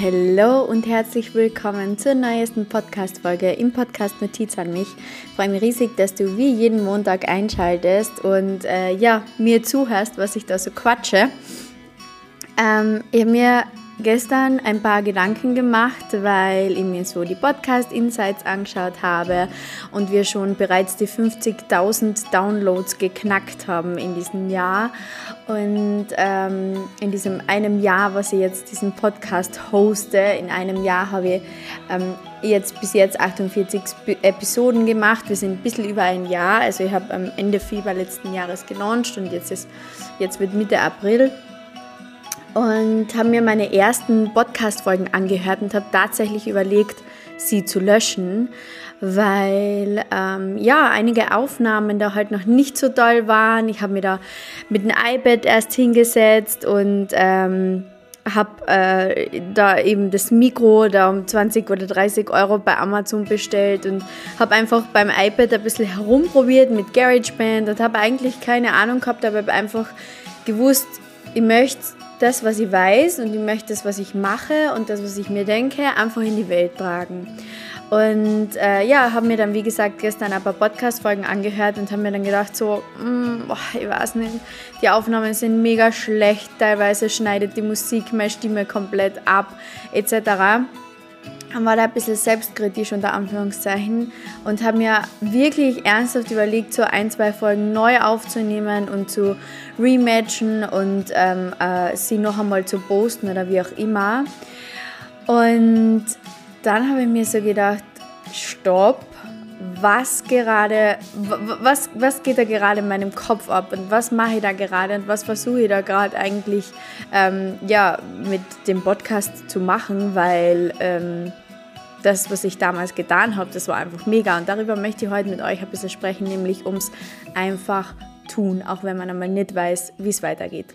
Hallo und herzlich willkommen zur neuesten Podcast-Folge im Podcast Notiz an mich. Ich freue mich riesig, dass du wie jeden Montag einschaltest und äh, ja, mir zuhörst, was ich da so quatsche. Ähm, ich habe mir gestern ein paar Gedanken gemacht, weil ich mir so die Podcast-Insights angeschaut habe und wir schon bereits die 50.000 Downloads geknackt haben in diesem Jahr. Und ähm, in diesem einem Jahr, was ich jetzt diesen Podcast hoste, in einem Jahr habe ich ähm, jetzt bis jetzt 48 Episoden gemacht. Wir sind ein bisschen über ein Jahr. Also ich habe am Ende Februar letzten Jahres gelauncht und jetzt, ist, jetzt wird Mitte April und habe mir meine ersten Podcast-Folgen angehört und habe tatsächlich überlegt, sie zu löschen, weil ähm, ja einige Aufnahmen da halt noch nicht so toll waren. Ich habe mir da mit dem iPad erst hingesetzt und ähm, habe äh, da eben das Mikro da um 20 oder 30 Euro bei Amazon bestellt und habe einfach beim iPad ein bisschen herumprobiert mit GarageBand und habe eigentlich keine Ahnung gehabt, aber habe einfach gewusst, ich möchte das, was ich weiß und ich möchte das, was ich mache und das, was ich mir denke, einfach in die Welt tragen. Und äh, ja, habe mir dann, wie gesagt, gestern ein paar Podcast-Folgen angehört und habe mir dann gedacht, so, mm, boah, ich weiß nicht, die Aufnahmen sind mega schlecht, teilweise schneidet die Musik meine Stimme komplett ab, etc war da ein bisschen selbstkritisch unter Anführungszeichen und habe mir wirklich ernsthaft überlegt, so ein, zwei Folgen neu aufzunehmen und zu rematchen und ähm, äh, sie noch einmal zu posten oder wie auch immer. Und dann habe ich mir so gedacht, stopp, was gerade, was, was geht da gerade in meinem Kopf ab und was mache ich da gerade und was versuche ich da gerade eigentlich ähm, ja, mit dem Podcast zu machen, weil ähm, das, was ich damals getan habe, das war einfach mega. Und darüber möchte ich heute mit euch ein bisschen sprechen, nämlich ums einfach tun, auch wenn man einmal nicht weiß, wie es weitergeht.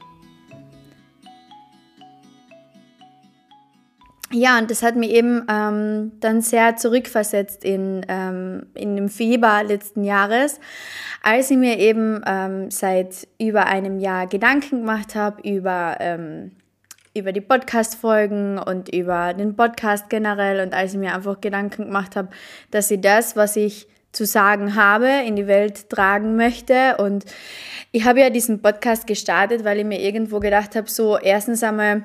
Ja, und das hat mich eben ähm, dann sehr zurückversetzt in, ähm, in dem Februar letzten Jahres, als ich mir eben ähm, seit über einem Jahr Gedanken gemacht habe über ähm, über die Podcast-Folgen und über den Podcast generell und als ich mir einfach Gedanken gemacht habe, dass ich das, was ich zu sagen habe, in die Welt tragen möchte. Und ich habe ja diesen Podcast gestartet, weil ich mir irgendwo gedacht habe, so erstens einmal,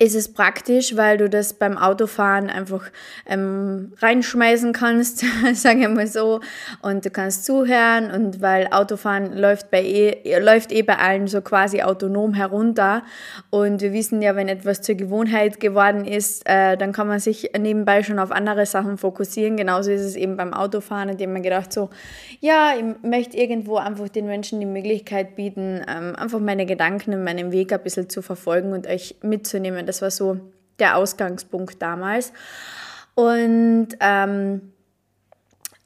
ist es praktisch, weil du das beim Autofahren einfach ähm, reinschmeißen kannst, sagen wir mal so, und du kannst zuhören und weil Autofahren läuft, bei eh, läuft eh bei allen so quasi autonom herunter. Und wir wissen ja, wenn etwas zur Gewohnheit geworden ist, äh, dann kann man sich nebenbei schon auf andere Sachen fokussieren, genauso ist es eben beim Autofahren, indem man gedacht so, ja, ich möchte irgendwo einfach den Menschen die Möglichkeit bieten, ähm, einfach meine Gedanken und meinen Weg ein bisschen zu verfolgen und euch mitzunehmen, das war so der Ausgangspunkt damals. Und, ähm,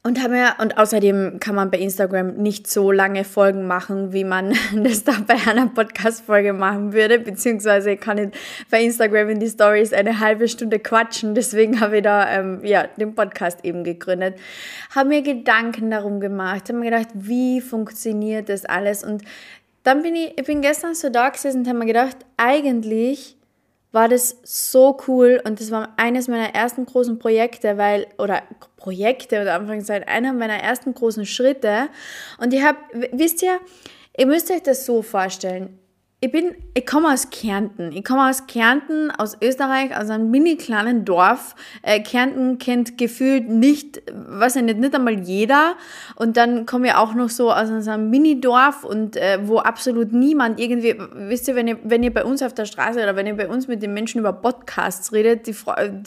und, haben wir, und außerdem kann man bei Instagram nicht so lange Folgen machen, wie man das da bei einer Podcast-Folge machen würde. Beziehungsweise ich kann nicht bei Instagram in die Stories eine halbe Stunde quatschen. Deswegen habe ich da ähm, ja, den Podcast eben gegründet. Habe mir Gedanken darum gemacht, habe mir gedacht, wie funktioniert das alles? Und dann bin ich, ich bin gestern so da gesessen und habe mir gedacht, eigentlich war das so cool und das war eines meiner ersten großen Projekte, weil, oder Projekte oder Anführungszeichen, einer meiner ersten großen Schritte. Und ich habe, wisst ihr, ihr müsst euch das so vorstellen ich bin, ich komme aus Kärnten. Ich komme aus Kärnten, aus Österreich, aus einem mini kleinen Dorf. Äh, Kärnten kennt gefühlt nicht, was ja nicht, nicht einmal jeder. Und dann komme ich auch noch so aus einem Mini-Dorf und äh, wo absolut niemand irgendwie, wisst ihr, wenn ihr, wenn ihr bei uns auf der Straße oder wenn ihr bei uns mit den Menschen über Podcasts redet, die,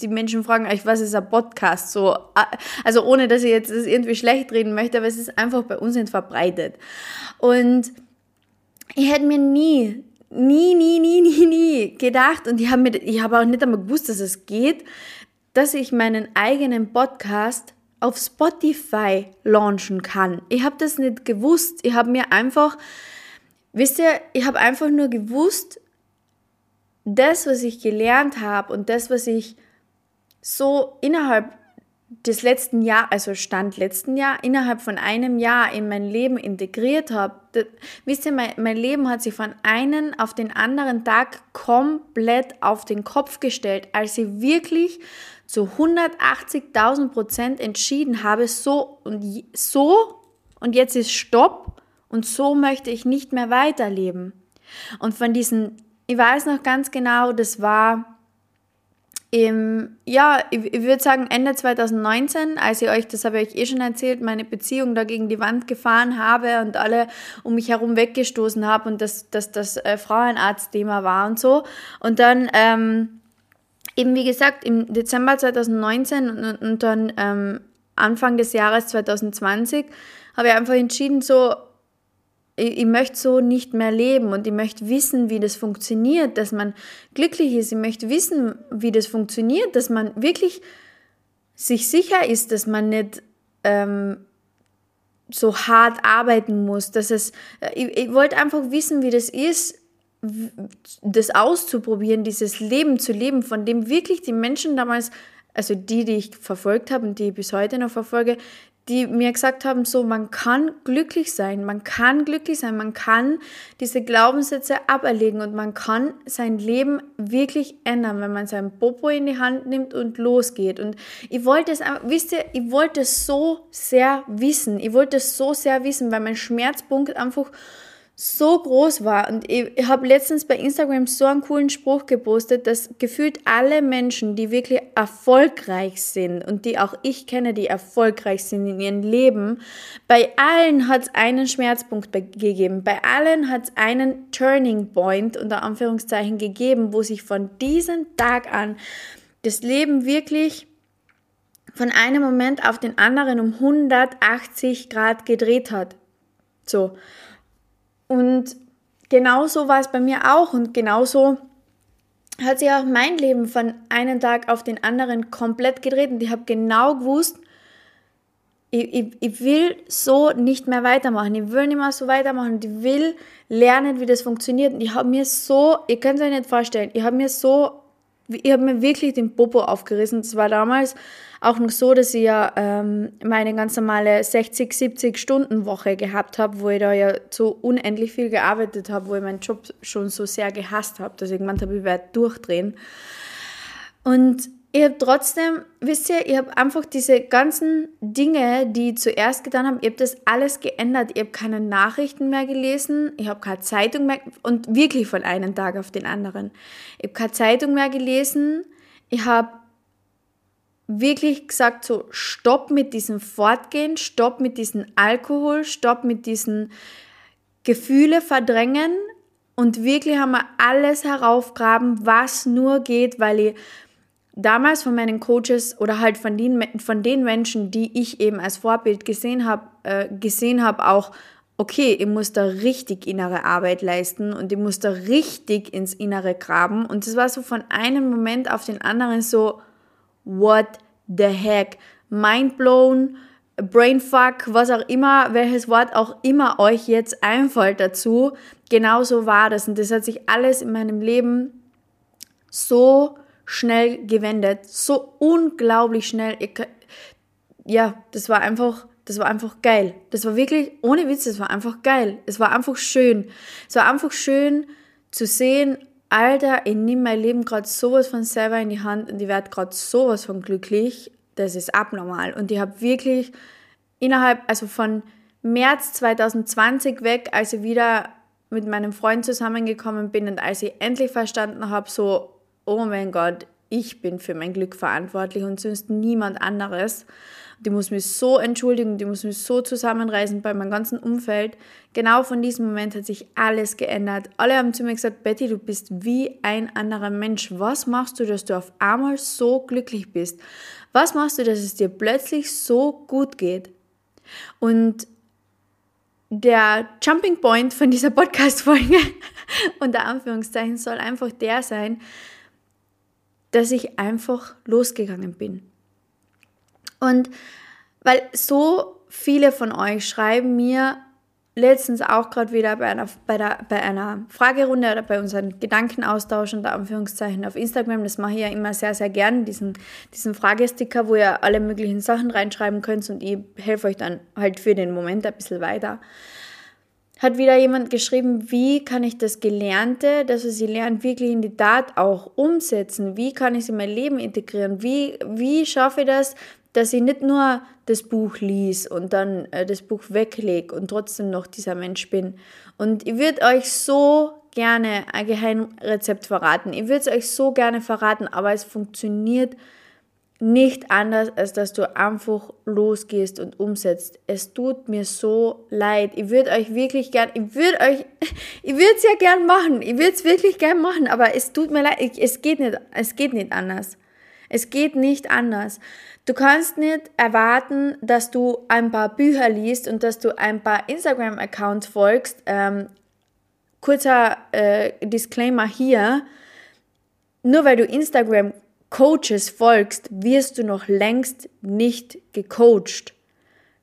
die Menschen fragen euch, was ist ein Podcast? So, äh, also ohne, dass ich jetzt das irgendwie schlecht reden möchte, aber es ist einfach bei uns nicht verbreitet. Und ich hätte mir nie nie, nie, nie, nie, nie gedacht und ich habe mir, auch nicht einmal gewusst, dass es geht, dass ich meinen eigenen Podcast auf Spotify launchen kann. Ich habe das nicht gewusst. Ich habe mir einfach, wisst ihr, ich habe einfach nur gewusst, das, was ich gelernt habe und das, was ich so innerhalb des letzten Jahr, also Stand letzten Jahr, innerhalb von einem Jahr in mein Leben integriert habe, wisst ihr, mein, mein Leben hat sich von einem auf den anderen Tag komplett auf den Kopf gestellt, als ich wirklich zu 180.000 Prozent entschieden habe, so und so und jetzt ist Stopp und so möchte ich nicht mehr weiterleben. Und von diesen, ich weiß noch ganz genau, das war im, ja, ich, würde sagen Ende 2019, als ich euch, das habe ich euch eh schon erzählt, meine Beziehung da gegen die Wand gefahren habe und alle um mich herum weggestoßen habe und dass das, das äh, Frauenarzt-Thema war und so. Und dann, ähm, eben wie gesagt, im Dezember 2019 und, und dann ähm, Anfang des Jahres 2020 habe ich einfach entschieden, so, ich, ich möchte so nicht mehr leben und ich möchte wissen, wie das funktioniert, dass man glücklich ist. Ich möchte wissen, wie das funktioniert, dass man wirklich sich sicher ist, dass man nicht ähm, so hart arbeiten muss. Dass es, äh, ich, ich wollte einfach wissen, wie das ist, das auszuprobieren, dieses Leben zu leben, von dem wirklich die Menschen damals, also die, die ich verfolgt habe und die ich bis heute noch verfolge, die mir gesagt haben, so, man kann glücklich sein, man kann glücklich sein, man kann diese Glaubenssätze aberlegen und man kann sein Leben wirklich ändern, wenn man sein Popo in die Hand nimmt und losgeht. Und ich wollte es, wisst ihr, ich wollte es so sehr wissen, ich wollte es so sehr wissen, weil mein Schmerzpunkt einfach so groß war. Und ich, habe letztens bei Instagram so einen coolen Spruch gepostet, dass gefühlt alle Menschen, die wirklich erfolgreich sind und die auch ich kenne, die erfolgreich sind in ihrem Leben, bei allen hat es einen Schmerzpunkt gegeben. Bei allen hat es einen Turning Point unter Anführungszeichen gegeben, wo sich von diesem Tag an das Leben wirklich von einem Moment auf den anderen um 180 Grad gedreht hat. So. Und genauso war es bei mir auch und genauso hat sich auch mein Leben von einem Tag auf den anderen komplett gedreht und ich habe genau gewusst, ich, ich, ich, will so nicht mehr weitermachen. Ich will nicht mehr so weitermachen. Ich will lernen, wie das funktioniert. Und ich habe mir so, ihr könnt es euch nicht vorstellen, ich habe mir so ich habe mir wirklich den Popo aufgerissen. Das war damals auch noch so, dass ich ja ähm, meine ganz normale 60, 70 Stunden Woche gehabt habe, wo ich da ja so unendlich viel gearbeitet habe, wo ich meinen Job schon so sehr gehasst habe, dass ich gemeint habe, ich werde durchdrehen. Und ich habe trotzdem, wisst ihr, ich habe einfach diese ganzen Dinge, die ich zuerst getan habe, ich habe das alles geändert. Ich habe keine Nachrichten mehr gelesen, ich habe keine Zeitung mehr und wirklich von einem Tag auf den anderen. Ich habe keine Zeitung mehr gelesen. Ich habe wirklich gesagt so Stopp mit diesem Fortgehen, Stopp mit diesem Alkohol, Stopp mit diesen Gefühle verdrängen und wirklich haben wir alles heraufgraben, was nur geht, weil ich damals von meinen Coaches oder halt von den, von den Menschen, die ich eben als Vorbild gesehen habe, äh, gesehen habe, auch, okay, ich muss da richtig innere Arbeit leisten und ich muss da richtig ins Innere graben. Und es war so von einem Moment auf den anderen so, what the heck? Mind blown, Brainfuck, was auch immer, welches Wort auch immer euch jetzt einfällt dazu. Genauso war das. Und das hat sich alles in meinem Leben so schnell gewendet, so unglaublich schnell. Ja, das war einfach, das war einfach geil. Das war wirklich, ohne Witz, das war einfach geil. Es war einfach schön. Es war einfach schön zu sehen, Alter, ich nehme mein Leben gerade sowas von selber in die Hand und ich werde gerade sowas von glücklich. Das ist abnormal. Und ich habe wirklich innerhalb, also von März 2020 weg, als ich wieder mit meinem Freund zusammengekommen bin und als ich endlich verstanden habe, so, oh mein Gott, ich bin für mein Glück verantwortlich und sonst niemand anderes. Die muss mich so entschuldigen, die muss mich so zusammenreißen bei meinem ganzen Umfeld. Genau von diesem Moment hat sich alles geändert. Alle haben zu mir gesagt, Betty, du bist wie ein anderer Mensch. Was machst du, dass du auf einmal so glücklich bist? Was machst du, dass es dir plötzlich so gut geht? Und der Jumping Point von dieser Podcast-Folge, unter Anführungszeichen, soll einfach der sein, dass ich einfach losgegangen bin. Und weil so viele von euch schreiben mir, letztens auch gerade wieder bei einer, bei, der, bei einer Fragerunde oder bei unseren Gedankenaustausch unter Anführungszeichen auf Instagram. Das mache ich ja immer sehr, sehr gern, diesen, diesen Fragesticker, wo ihr alle möglichen Sachen reinschreiben könnt und ich helfe euch dann halt für den Moment ein bisschen weiter. Hat wieder jemand geschrieben, wie kann ich das Gelernte, das was ich lernt, wirklich in die Tat auch umsetzen? Wie kann ich es in mein Leben integrieren? Wie, wie schaffe ich das, dass ich nicht nur das Buch lies und dann äh, das Buch weglege und trotzdem noch dieser Mensch bin. Und ich würde euch so gerne ein Geheimrezept verraten. Ich würde es euch so gerne verraten, aber es funktioniert nicht anders, als dass du einfach losgehst und umsetzt. Es tut mir so leid. Ich würde euch wirklich gern, ich würde euch, ich würde es ja gern machen. Ich würde es wirklich gern machen, aber es tut mir leid. Es geht nicht, es geht nicht anders. Es geht nicht anders. Du kannst nicht erwarten, dass du ein paar Bücher liest und dass du ein paar Instagram-Accounts folgst. Ähm, kurzer äh, Disclaimer hier. Nur weil du Instagram-Coaches folgst, wirst du noch längst nicht gecoacht.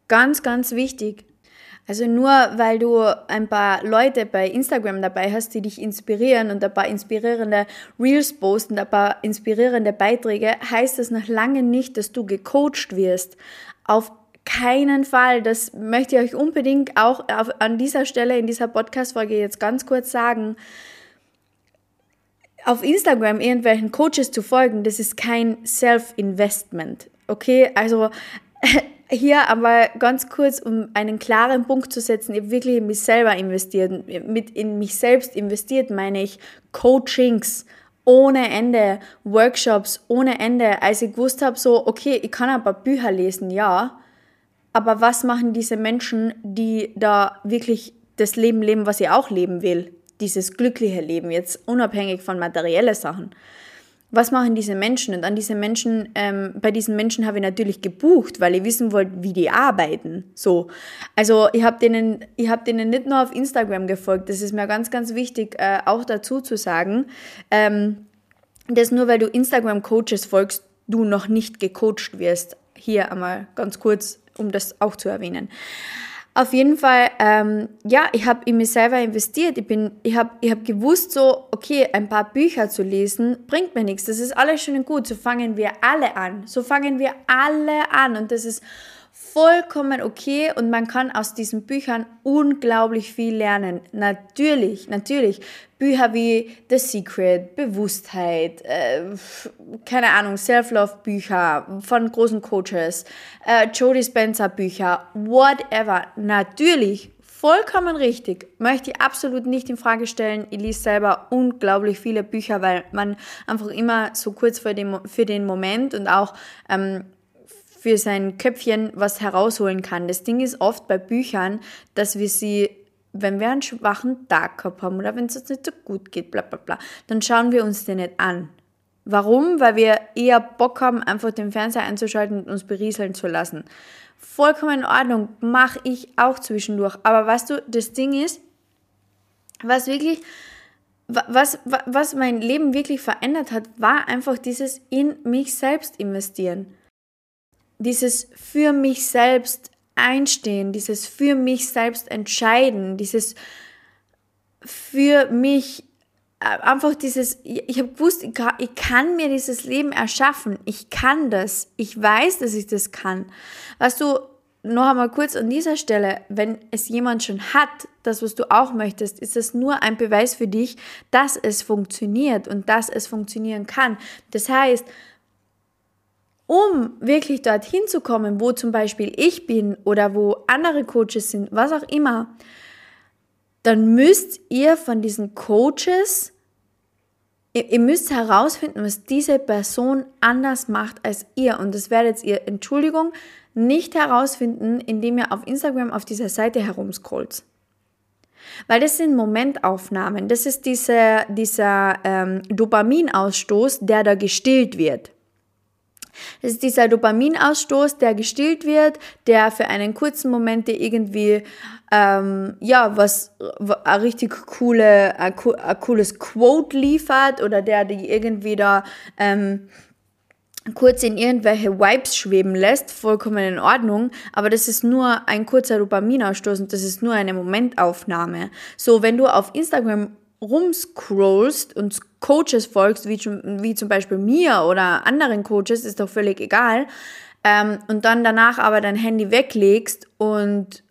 Ganz, ganz wichtig. Also nur weil du ein paar Leute bei Instagram dabei hast, die dich inspirieren und ein paar inspirierende Reels posten, ein paar inspirierende Beiträge, heißt das noch lange nicht, dass du gecoacht wirst. Auf keinen Fall. Das möchte ich euch unbedingt auch auf, an dieser Stelle in dieser Podcast-Folge jetzt ganz kurz sagen. Auf Instagram irgendwelchen Coaches zu folgen, das ist kein Self-Investment. Okay, also hier aber ganz kurz, um einen klaren Punkt zu setzen, ich wirklich in mich selber investiert. Mit in mich selbst investiert meine ich Coachings ohne Ende, Workshops ohne Ende. Als ich gewusst habe, so, okay, ich kann ein paar Bücher lesen, ja, aber was machen diese Menschen, die da wirklich das Leben leben, was ich auch leben will? Dieses glückliche Leben, jetzt unabhängig von materiellen Sachen was machen diese Menschen? Und an diese Menschen, ähm, bei diesen Menschen habe ich natürlich gebucht, weil ich wissen wollte, wie die arbeiten. So. Also ich habe denen, ich habe denen nicht nur auf Instagram gefolgt, das ist mir ganz, ganz wichtig, äh, auch dazu zu sagen, ähm, dass nur weil du Instagram-Coaches folgst, du noch nicht gecoacht wirst. Hier einmal ganz kurz, um das auch zu erwähnen. Auf jeden Fall, ähm, ja, ich habe in mich selber investiert. Ich, bin, ich habe ich hab gewusst, so, okay, ein paar Bücher zu lesen bringt mir nichts. Das ist alles schön und gut. So fangen wir alle an. So fangen wir alle an. Und das ist vollkommen okay und man kann aus diesen Büchern unglaublich viel lernen. Natürlich, natürlich. Bücher wie The Secret, Bewusstheit, äh, keine Ahnung, Self-Love-Bücher von großen Coaches, äh, Jodie Spencer-Bücher, whatever. Natürlich, vollkommen richtig. Möchte ich absolut nicht in Frage stellen. Ich lese selber unglaublich viele Bücher, weil man einfach immer so kurz für den, für den Moment und auch ähm, für sein Köpfchen was herausholen kann. Das Ding ist oft bei Büchern, dass wir sie, wenn wir einen schwachen Tag gehabt haben oder wenn es uns nicht so gut geht, bla bla bla, dann schauen wir uns den nicht an. Warum? Weil wir eher Bock haben, einfach den Fernseher einzuschalten und uns berieseln zu lassen. Vollkommen in Ordnung, mache ich auch zwischendurch. Aber weißt du, das Ding ist, was wirklich, was, was mein Leben wirklich verändert hat, war einfach dieses in mich selbst investieren dieses für mich selbst einstehen, dieses für mich selbst entscheiden, dieses für mich äh, einfach dieses, ich habe gewusst, ich kann, mir dieses Leben erschaffen, ich kann das, ich weiß, dass ich das kann. Weißt du, noch einmal kurz an dieser Stelle, wenn es jemand schon hat, das, was du auch möchtest, ist es nur ein Beweis für dich, dass es funktioniert und dass es funktionieren kann. Das heißt, um wirklich dorthin zu kommen, wo zum Beispiel ich bin oder wo andere Coaches sind, was auch immer, dann müsst ihr von diesen Coaches, ihr, müsst herausfinden, was diese Person anders macht als ihr. Und das werdet ihr, Entschuldigung, nicht herausfinden, indem ihr auf Instagram auf dieser Seite herumscrollt. Weil das sind Momentaufnahmen, das ist diese, dieser ähm, Dopaminausstoß, der da gestillt wird. Das ist dieser Dopaminausstoß, der gestillt wird, der für einen kurzen Moment dir irgendwie ähm, ja was ein richtig coole, ein, cooles Quote liefert oder der dir irgendwie da ähm, kurz in irgendwelche Vibes schweben lässt, vollkommen in Ordnung, aber das ist nur ein kurzer Dopaminausstoß und das ist nur eine Momentaufnahme. So, wenn du auf Instagram rumscrollst und Coaches folgst, wie, wie zum Beispiel mir oder anderen Coaches, ist doch völlig egal, ähm, und dann danach aber dein Handy weglegst und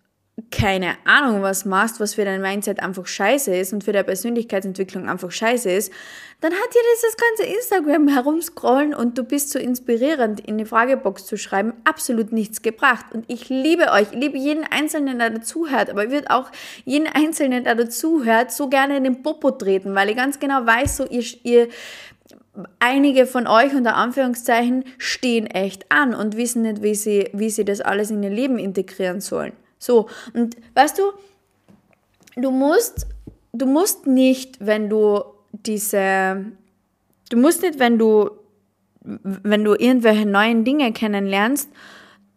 keine Ahnung was machst, was für dein Mindset einfach scheiße ist und für deine Persönlichkeitsentwicklung einfach scheiße ist, dann hat dir dieses ganze Instagram herumscrollen und du bist so inspirierend in die Fragebox zu schreiben, absolut nichts gebracht. Und ich liebe euch, ich liebe jeden Einzelnen, der dazuhört, aber ich würde auch jeden Einzelnen, der dazuhört, so gerne in den Popo treten, weil ich ganz genau weiß, so ihr, ihr einige von euch unter Anführungszeichen stehen echt an und wissen nicht, wie sie, wie sie das alles in ihr Leben integrieren sollen. So, und weißt du, du musst, du musst nicht, wenn du diese, du musst nicht, wenn du, wenn du irgendwelche neuen Dinge kennenlernst,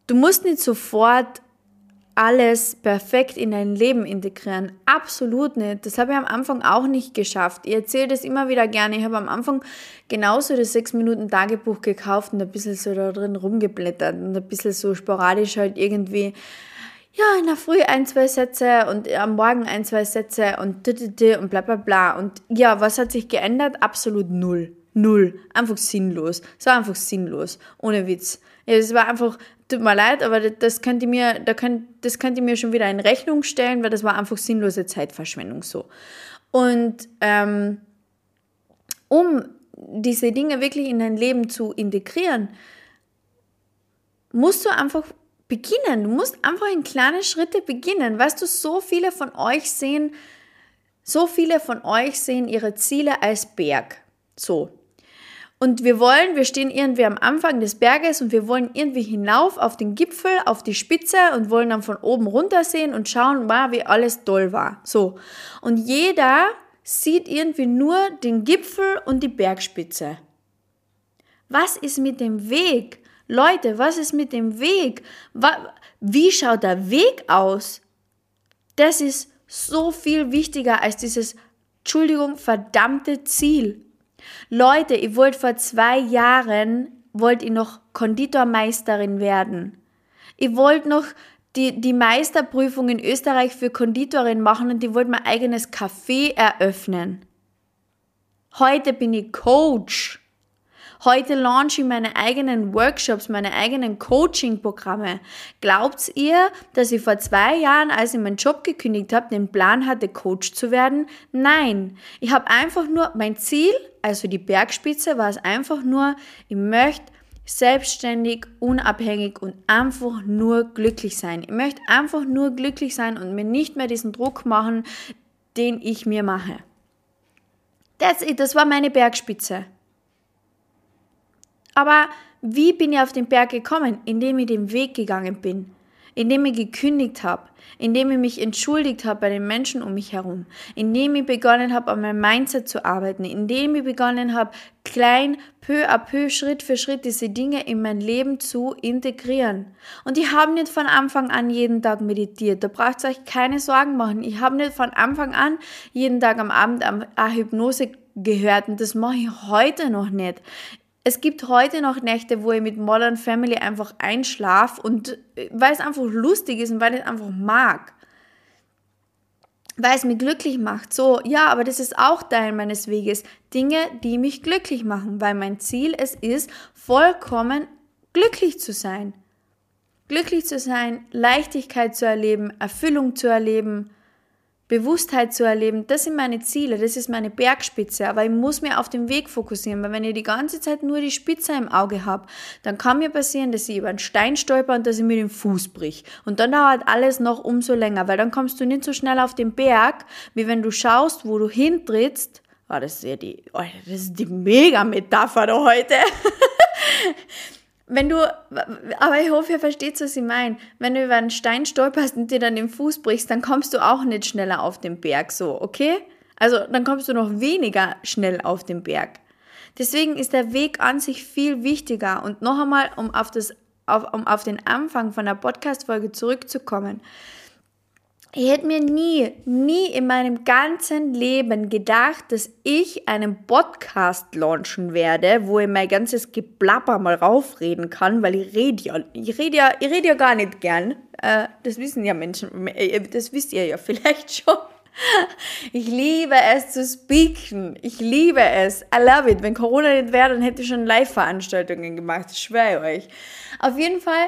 du musst nicht sofort alles perfekt in dein Leben integrieren. Absolut nicht. Das habe ich am Anfang auch nicht geschafft. Ich erzähle das immer wieder gerne. Ich habe am Anfang genauso das 6-Minuten-Tagebuch gekauft und ein bisschen so da drin rumgeblättert und ein bisschen so sporadisch halt irgendwie ja, in der Früh ein, zwei Sätze und am Morgen ein, zwei Sätze und und bla bla bla. Und ja, was hat sich geändert? Absolut null. Null. Einfach sinnlos. Es war einfach sinnlos. Ohne Witz. Ja, es war einfach, tut mir leid, aber das könnt ihr mir, da könnt, das könnt ihr mir schon wieder in Rechnung stellen, weil das war einfach sinnlose Zeitverschwendung so. Und ähm, um diese Dinge wirklich in dein Leben zu integrieren, musst du einfach beginnen. Du musst einfach in kleine Schritte beginnen. Weißt du, so viele von euch sehen, so viele von euch sehen ihre Ziele als Berg. So. Und wir wollen, wir stehen irgendwie am Anfang des Berges und wir wollen irgendwie hinauf auf den Gipfel, auf die Spitze und wollen dann von oben runter sehen und schauen, wow, wie alles toll war. So. Und jeder sieht irgendwie nur den Gipfel und die Bergspitze. Was ist mit dem Weg? Leute, was ist mit dem Weg? Wie schaut der Weg aus? Das ist so viel wichtiger als dieses, Entschuldigung, verdammte Ziel. Leute, ihr wollt vor zwei Jahren, wollt ihr noch Konditormeisterin werden. Ihr wollt noch die, die Meisterprüfung in Österreich für Konditorin machen und ihr wollt mein eigenes Café eröffnen. Heute bin ich Coach. Heute launche ich meine eigenen Workshops, meine eigenen Coaching-Programme. Glaubt ihr, dass ich vor zwei Jahren, als ich meinen Job gekündigt habe, den Plan hatte, Coach zu werden? Nein. Ich habe einfach nur, mein Ziel, also die Bergspitze, war es einfach nur, ich möchte selbstständig, unabhängig und einfach nur glücklich sein. Ich möchte einfach nur glücklich sein und mir nicht mehr diesen Druck machen, den ich mir mache. That's it, das war meine Bergspitze. Aber wie bin ich auf den Berg gekommen? Indem ich den Weg gegangen bin, indem ich gekündigt habe, indem ich mich entschuldigt habe bei den Menschen um mich herum, indem ich begonnen habe, an meinem Mindset zu arbeiten, indem ich begonnen habe, klein, peu à peu, Schritt für Schritt diese Dinge in mein Leben zu integrieren. Und ich habe nicht von Anfang an jeden Tag meditiert. Da braucht ihr euch keine Sorgen machen. Ich habe nicht von Anfang an jeden Tag am Abend eine Hypnose gehört und das mache ich heute noch nicht. Es gibt heute noch Nächte, wo ich mit Modern Family einfach einschlafe und äh, weil es einfach lustig ist und weil ich es einfach mag. Weil es mich glücklich macht. So, ja, aber das ist auch Teil meines Weges. Dinge, die mich glücklich machen, weil mein Ziel es ist, vollkommen glücklich zu sein. Glücklich zu sein, Leichtigkeit zu erleben, Erfüllung zu erleben, Bewusstheit zu erleben, das sind meine Ziele, das ist meine Bergspitze, aber ich muss mir auf den Weg fokussieren, weil wenn ich die ganze Zeit nur die Spitze im Auge habe, dann kann mir passieren, dass ich über einen Stein stolper und dass ich mir den Fuß brich. Und dann dauert alles noch umso länger, weil dann kommst du nicht so schnell auf den Berg, wie wenn du schaust, wo du hintrittst. Oh, das ist ja die, oh, das ist die Mega-Metapher da heute. Wenn du, aber ich hoffe, ihr versteht, was ich meine. Wenn du über einen Stein stolperst und dir dann den Fuß brichst, dann kommst du auch nicht schneller auf den Berg, so, okay? Also dann kommst du noch weniger schnell auf den Berg. Deswegen ist der Weg an sich viel wichtiger. Und noch einmal, um auf, das, auf, um auf den Anfang von der Podcast-Folge zurückzukommen. Ich hätte mir nie, nie in meinem ganzen Leben gedacht, dass ich einen Podcast launchen werde, wo ich mein ganzes Geplapper mal raufreden kann, weil ich rede ja, ich rede ja, ich rede ja gar nicht gern. Äh, das wissen ja Menschen, äh, das wisst ihr ja vielleicht schon. Ich liebe es zu speaken. Ich liebe es. I love it. Wenn Corona nicht wäre, dann hätte ich schon Live-Veranstaltungen gemacht. Ich schwöre euch. Auf jeden Fall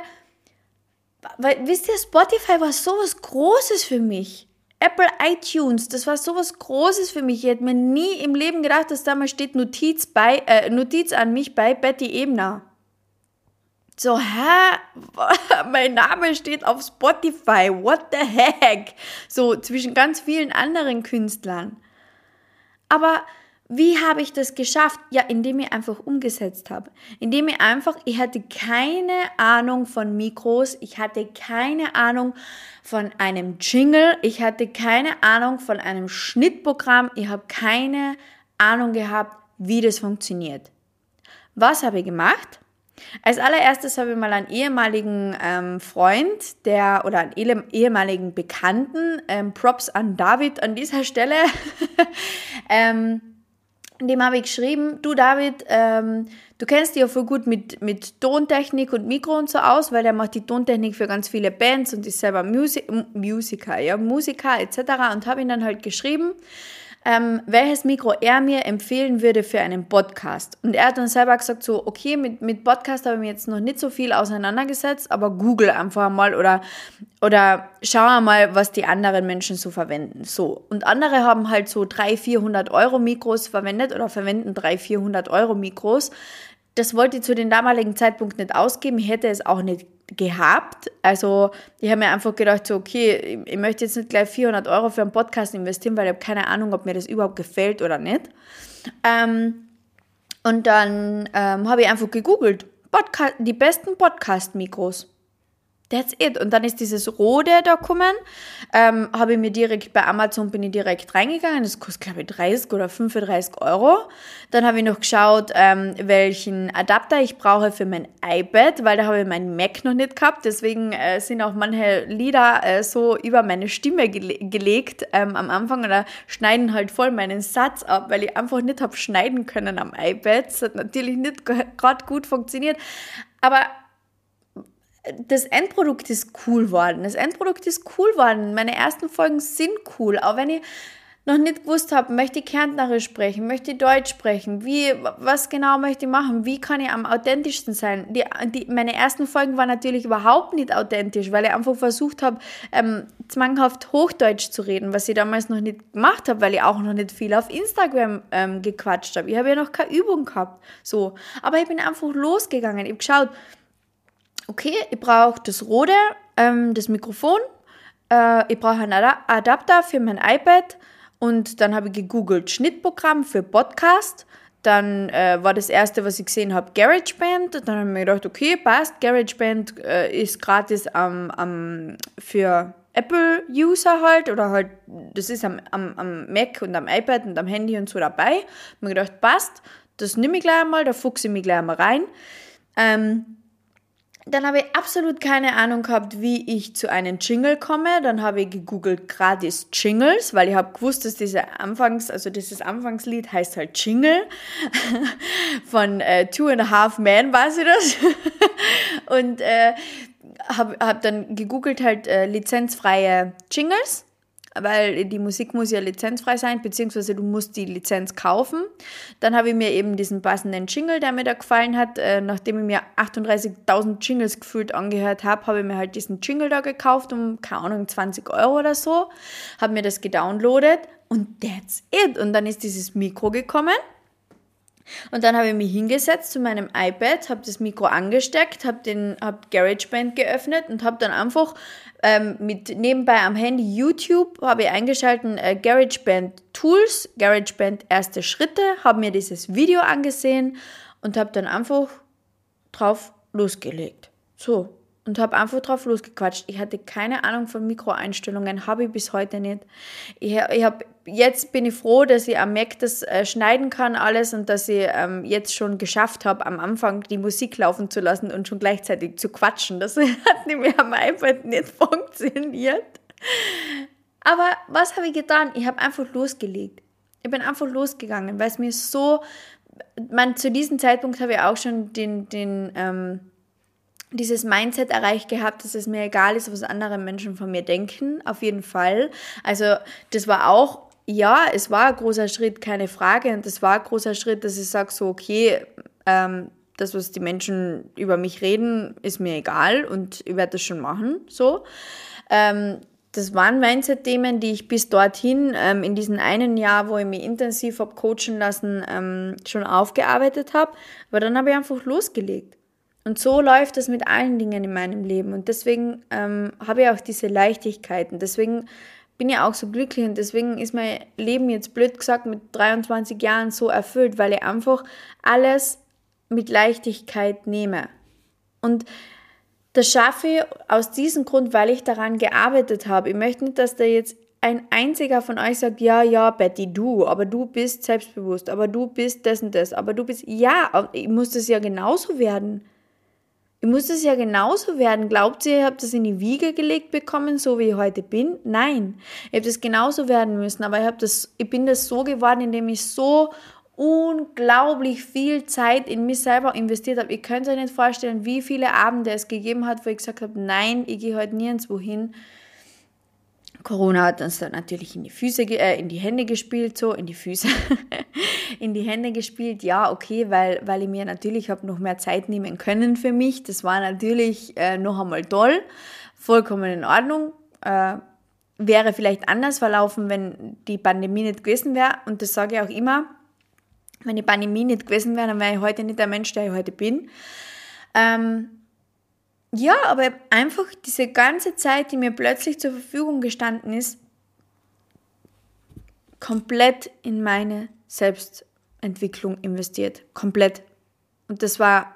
weil, wisst ihr, Spotify war sowas Großes für mich. Apple iTunes, das war sowas Großes für mich. Ich hätte mir nie im Leben gedacht, dass da mal steht Notiz, bei, äh, Notiz an mich bei Betty Ebner. So, hä? mein Name steht auf Spotify. What the heck? So zwischen ganz vielen anderen Künstlern. Aber wie habe ich das geschafft? Ja, indem ich einfach umgesetzt habe. Indem ich einfach, ich hatte keine Ahnung von Mikros, ich hatte keine Ahnung von einem Jingle, ich hatte keine Ahnung von einem Schnittprogramm, ich habe keine Ahnung gehabt, wie das funktioniert. Was habe ich gemacht? Als allererstes habe ich mal einen ehemaligen ähm, Freund, der oder einen ehemaligen Bekannten, ähm, Props an David an dieser Stelle, ähm, dem habe ich geschrieben, du David, ähm, du kennst dich ja voll gut mit, mit Tontechnik und Mikro und so aus, weil er macht die Tontechnik für ganz viele Bands und ist selber Musi Musiker, ja, Musiker etc. Und habe ihn dann halt geschrieben, ähm, welches Mikro er mir empfehlen würde für einen Podcast. Und er hat dann selber gesagt, so, okay, mit, mit Podcast habe ich mich jetzt noch nicht so viel auseinandergesetzt, aber google einfach mal oder, oder schau mal, was die anderen Menschen so verwenden. So. Und andere haben halt so 300, 400 Euro Mikros verwendet oder verwenden 300, 400 Euro Mikros. Das wollte ich zu dem damaligen Zeitpunkt nicht ausgeben. Hätte es auch nicht gehabt. Also ich habe mir einfach gedacht, so, okay, ich möchte jetzt nicht gleich 400 Euro für einen Podcast investieren, weil ich habe keine Ahnung, ob mir das überhaupt gefällt oder nicht. Ähm, und dann ähm, habe ich einfach gegoogelt, Podcast, die besten Podcast-Mikros. That's it. Und dann ist dieses Rode da gekommen. Ähm, habe ich mir direkt bei Amazon bin ich direkt reingegangen. Das kostet, glaube ich, 30 oder 35 Euro. Dann habe ich noch geschaut, ähm, welchen Adapter ich brauche für mein iPad, weil da habe ich meinen Mac noch nicht gehabt. Deswegen äh, sind auch manche Lieder äh, so über meine Stimme gele gelegt ähm, am Anfang oder schneiden halt voll meinen Satz ab, weil ich einfach nicht habe schneiden können am iPad. Das hat natürlich nicht gerade gut funktioniert. Aber das Endprodukt ist cool geworden. Das Endprodukt ist cool geworden. Meine ersten Folgen sind cool. Auch wenn ich noch nicht gewusst habe, möchte ich Kärntnerisch sprechen, möchte ich Deutsch sprechen, wie, was genau möchte ich machen, wie kann ich am authentischsten sein. Die, die, meine ersten Folgen waren natürlich überhaupt nicht authentisch, weil ich einfach versucht habe, ähm, zwanghaft Hochdeutsch zu reden, was ich damals noch nicht gemacht habe, weil ich auch noch nicht viel auf Instagram ähm, gequatscht habe. Ich habe ja noch keine Übung gehabt. So. Aber ich bin einfach losgegangen. Ich habe geschaut, okay, ich brauche das Rode, ähm, das Mikrofon, äh, ich brauche einen Adapter für mein iPad und dann habe ich gegoogelt Schnittprogramm für Podcast. Dann äh, war das erste, was ich gesehen habe, GarageBand. Dann habe ich mir gedacht, okay, passt. GarageBand äh, ist gratis am, am, für Apple-User halt oder halt, das ist am, am, am Mac und am iPad und am Handy und so dabei. Ich habe mir gedacht, passt, das nehme ich gleich einmal, da fuchse ich mich gleich einmal rein. Ähm, dann habe ich absolut keine Ahnung gehabt, wie ich zu einem Jingle komme. Dann habe ich gegoogelt gratis Jingles, weil ich habe gewusst, dass diese Anfangs, also dieses Anfangslied heißt halt Jingle von äh, Two and a Half Men, weiß ich das. Und äh, habe hab dann gegoogelt halt äh, lizenzfreie Jingles weil die Musik muss ja lizenzfrei sein, beziehungsweise du musst die Lizenz kaufen. Dann habe ich mir eben diesen passenden Jingle, der mir da gefallen hat, äh, nachdem ich mir 38.000 Jingles gefühlt angehört habe, habe ich mir halt diesen Jingle da gekauft um, keine Ahnung, 20 Euro oder so, habe mir das gedownloadet und that's it. Und dann ist dieses Mikro gekommen. Und dann habe ich mich hingesetzt zu meinem iPad, habe das Mikro angesteckt, habe hab GarageBand geöffnet und habe dann einfach ähm, mit nebenbei am Handy YouTube habe ich eingeschalten äh, GarageBand Tools, GarageBand erste Schritte, habe mir dieses Video angesehen und habe dann einfach drauf losgelegt. So, und habe einfach drauf losgequatscht. Ich hatte keine Ahnung von Mikroeinstellungen, habe ich bis heute nicht. Ich, ich hab, jetzt bin ich froh, dass ich am Mac das äh, schneiden kann alles und dass ich ähm, jetzt schon geschafft habe, am Anfang die Musik laufen zu lassen und schon gleichzeitig zu quatschen. Das hat nämlich am iPad nicht funktioniert. Aber was habe ich getan? Ich habe einfach losgelegt. Ich bin einfach losgegangen, weil es mir so, man, zu diesem Zeitpunkt habe ich auch schon den, den, ähm, dieses Mindset erreicht gehabt, dass es mir egal ist, was andere Menschen von mir denken, auf jeden Fall. Also das war auch, ja, es war ein großer Schritt, keine Frage. Und das war ein großer Schritt, dass ich sage so, okay, ähm, das, was die Menschen über mich reden, ist mir egal und ich werde das schon machen, so. Ähm, das waren Mindset-Themen, die ich bis dorthin ähm, in diesem einen Jahr, wo ich mich intensiv habe coachen lassen, ähm, schon aufgearbeitet habe. Aber dann habe ich einfach losgelegt. Und so läuft es mit allen Dingen in meinem Leben. Und deswegen ähm, habe ich auch diese Leichtigkeiten. Deswegen bin ich auch so glücklich und deswegen ist mein Leben jetzt blöd gesagt mit 23 Jahren so erfüllt, weil ich einfach alles mit Leichtigkeit nehme. Und das schaffe ich aus diesem Grund, weil ich daran gearbeitet habe. Ich möchte nicht, dass da jetzt ein einziger von euch sagt, ja, ja, Betty, du, aber du bist selbstbewusst, aber du bist das und das, aber du bist, ja, ich muss das ja genauso werden. Ich muss es ja genauso werden. Glaubt ihr, ihr habt das in die Wiege gelegt bekommen, so wie ich heute bin? Nein. Ich habe das genauso werden müssen, aber ich, das, ich bin das so geworden, indem ich so unglaublich viel Zeit in mich selber investiert habe. Ihr könnt euch nicht vorstellen, wie viele Abende es gegeben hat, wo ich gesagt habe, nein, ich gehe heute nirgendwo hin Corona hat uns dann natürlich in die Füße, äh, in die Hände gespielt, so in die Füße, in die Hände gespielt. Ja, okay, weil, weil ich mir natürlich habe noch mehr Zeit nehmen können für mich. Das war natürlich äh, noch einmal toll, vollkommen in Ordnung. Äh, wäre vielleicht anders verlaufen, wenn die Pandemie nicht gewesen wäre. Und das sage ich auch immer. Wenn die Pandemie nicht gewesen wäre, dann wäre ich heute nicht der Mensch, der ich heute bin. Ähm, ja, aber einfach diese ganze Zeit, die mir plötzlich zur Verfügung gestanden ist, komplett in meine Selbstentwicklung investiert. Komplett. Und das war,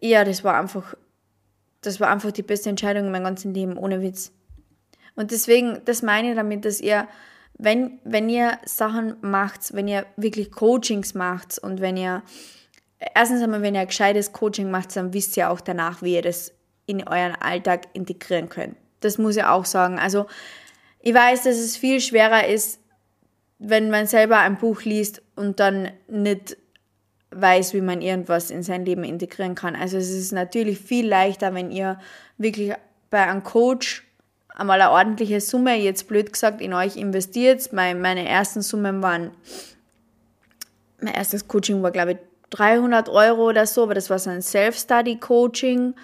ja, das war einfach, das war einfach die beste Entscheidung in meinem ganzen Leben, ohne Witz. Und deswegen, das meine ich damit, dass ihr, wenn, wenn ihr Sachen macht, wenn ihr wirklich Coachings macht und wenn ihr erstens einmal, wenn ihr ein gescheites Coaching macht, dann wisst ihr auch danach, wie ihr das in euren Alltag integrieren könnt. Das muss ich auch sagen. Also ich weiß, dass es viel schwerer ist, wenn man selber ein Buch liest und dann nicht weiß, wie man irgendwas in sein Leben integrieren kann. Also es ist natürlich viel leichter, wenn ihr wirklich bei einem Coach einmal eine ordentliche Summe, jetzt blöd gesagt, in euch investiert. Meine ersten Summen waren, mein erstes Coaching war, glaube ich, 300 Euro oder so, aber das war so ein Self-Study-Coaching.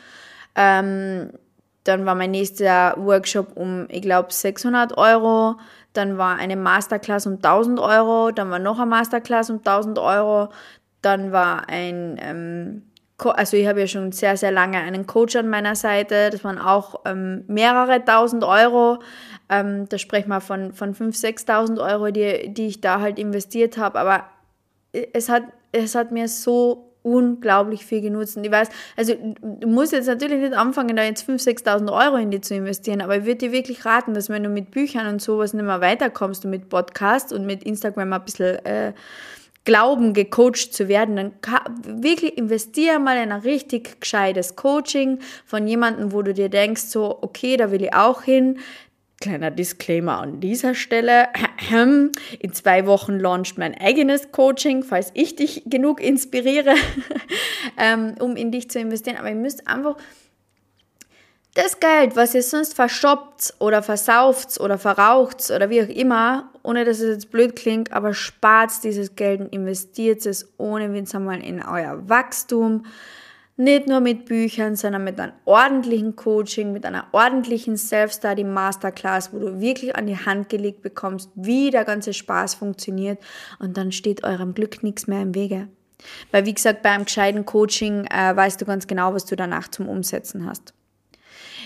Ähm, dann war mein nächster Workshop um, ich glaube, 600 Euro. Dann war eine Masterclass um 1000 Euro. Dann war noch eine Masterclass um 1000 Euro. Dann war ein, ähm, also ich habe ja schon sehr, sehr lange einen Coach an meiner Seite. Das waren auch ähm, mehrere tausend Euro. Ähm, da sprechen wir von, von 5.000, 6.000 Euro, die, die ich da halt investiert habe. Aber es hat es hat mir so unglaublich viel genutzt. Und ich weiß, also du musst jetzt natürlich nicht anfangen, da jetzt 5.000, 6.000 Euro in die zu investieren, aber ich würde dir wirklich raten, dass wenn du mit Büchern und sowas nicht mehr weiterkommst und mit Podcast und mit Instagram ein bisschen äh, glauben, gecoacht zu werden, dann wirklich investiere mal in ein richtig gescheites Coaching von jemandem, wo du dir denkst, so, okay, da will ich auch hin, Kleiner Disclaimer an dieser Stelle. In zwei Wochen launcht mein eigenes Coaching, falls ich dich genug inspiriere, ähm, um in dich zu investieren. Aber ihr müsst einfach das Geld, was ihr sonst verschoppt oder versauft oder verraucht oder wie auch immer, ohne dass es jetzt blöd klingt, aber spart dieses Geld und investiert es ohne Witz einmal in euer Wachstum, nicht nur mit Büchern, sondern mit einem ordentlichen Coaching, mit einer ordentlichen Self-Study Masterclass, wo du wirklich an die Hand gelegt bekommst, wie der ganze Spaß funktioniert und dann steht eurem Glück nichts mehr im Wege. Weil wie gesagt, beim gescheiten Coaching äh, weißt du ganz genau, was du danach zum Umsetzen hast.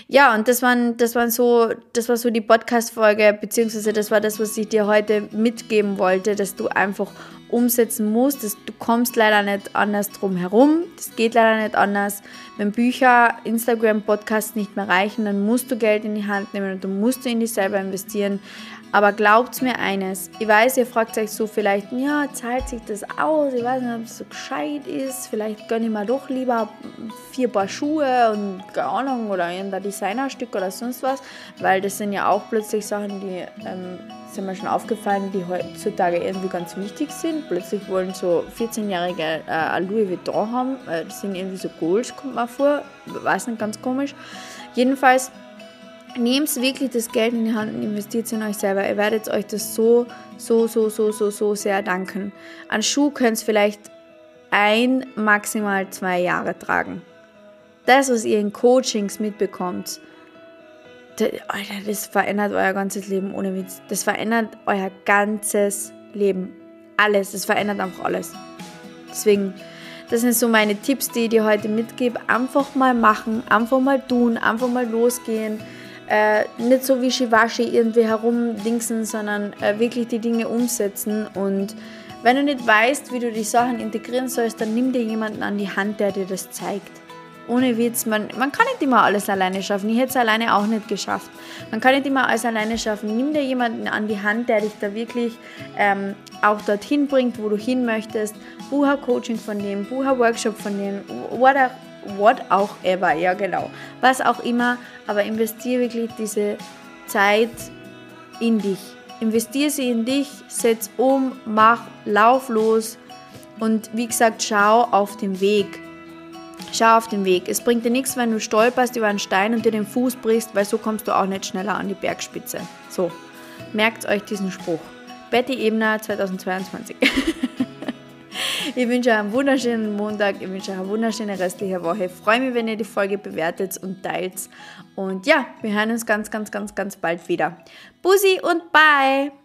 Ja, und das waren, das waren so, das war so die Podcast-Folge, beziehungsweise das war das, was ich dir heute mitgeben wollte, dass du einfach umsetzen musst. Das, du kommst leider nicht anders drum herum. Das geht leider nicht anders. Wenn Bücher, Instagram, Podcasts nicht mehr reichen, dann musst du Geld in die Hand nehmen und du musst du in dich selber investieren. Aber glaubt mir eines, ich weiß, ihr fragt euch so vielleicht, ja, zahlt sich das aus? Ich weiß nicht, ob es so gescheit ist. Vielleicht gönne ich mir doch lieber vier Paar Schuhe und keine Ahnung oder irgendein Designerstück oder sonst was, weil das sind ja auch plötzlich Sachen, die ähm, sind mir schon aufgefallen, die heutzutage irgendwie ganz wichtig sind. Plötzlich wollen so 14-jährige äh, Louis Vuitton haben, äh, das sind irgendwie so Gold, kommt mir vor, weiß nicht, ganz komisch. Jedenfalls nehmt wirklich das Geld in die Hand und investiert es in euch selber. Ihr werdet euch das so, so, so, so, so, so sehr danken. An Schuh könnt ihr vielleicht ein, maximal zwei Jahre tragen. Das, was ihr in Coachings mitbekommt, das, verändert euer ganzes Leben ohne Witz. Das verändert euer ganzes Leben. Alles, das verändert einfach alles. Deswegen, das sind so meine Tipps, die ich dir heute mitgebe. Einfach mal machen, einfach mal tun, einfach mal losgehen äh, nicht so wie Shivashi irgendwie herumdingsen, sondern äh, wirklich die Dinge umsetzen. Und wenn du nicht weißt, wie du die Sachen integrieren sollst, dann nimm dir jemanden an die Hand, der dir das zeigt. Ohne Witz, man, man kann nicht immer alles alleine schaffen. Ich hätte es alleine auch nicht geschafft. Man kann nicht immer alles alleine schaffen. Nimm dir jemanden an die Hand, der dich da wirklich ähm, auch dorthin bringt, wo du hin möchtest. Bucher Coaching von dem, Bucher Workshop von dem, whatever what auch ever, ja genau, was auch immer, aber investiere wirklich diese Zeit in dich. Investiere sie in dich, setz um, mach, lauf los und wie gesagt, schau auf den Weg. Schau auf den Weg. Es bringt dir nichts, wenn du stolperst über einen Stein und dir den Fuß brichst, weil so kommst du auch nicht schneller an die Bergspitze. So, merkt euch diesen Spruch. Betty Ebner 2022. Ich wünsche euch einen wunderschönen Montag, ich wünsche euch eine wunderschöne restliche Woche. Ich freue mich, wenn ihr die Folge bewertet und teilt. Und ja, wir hören uns ganz, ganz, ganz, ganz bald wieder. Bussi und bye!